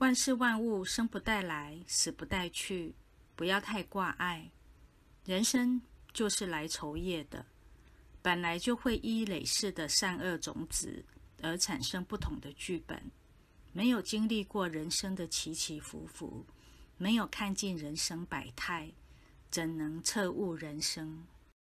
万事万物生不带来，死不带去，不要太挂碍。人生就是来酬业的，本来就会依累世的善恶种子而产生不同的剧本。没有经历过人生的起起伏伏，没有看尽人生百态，怎能彻悟人生？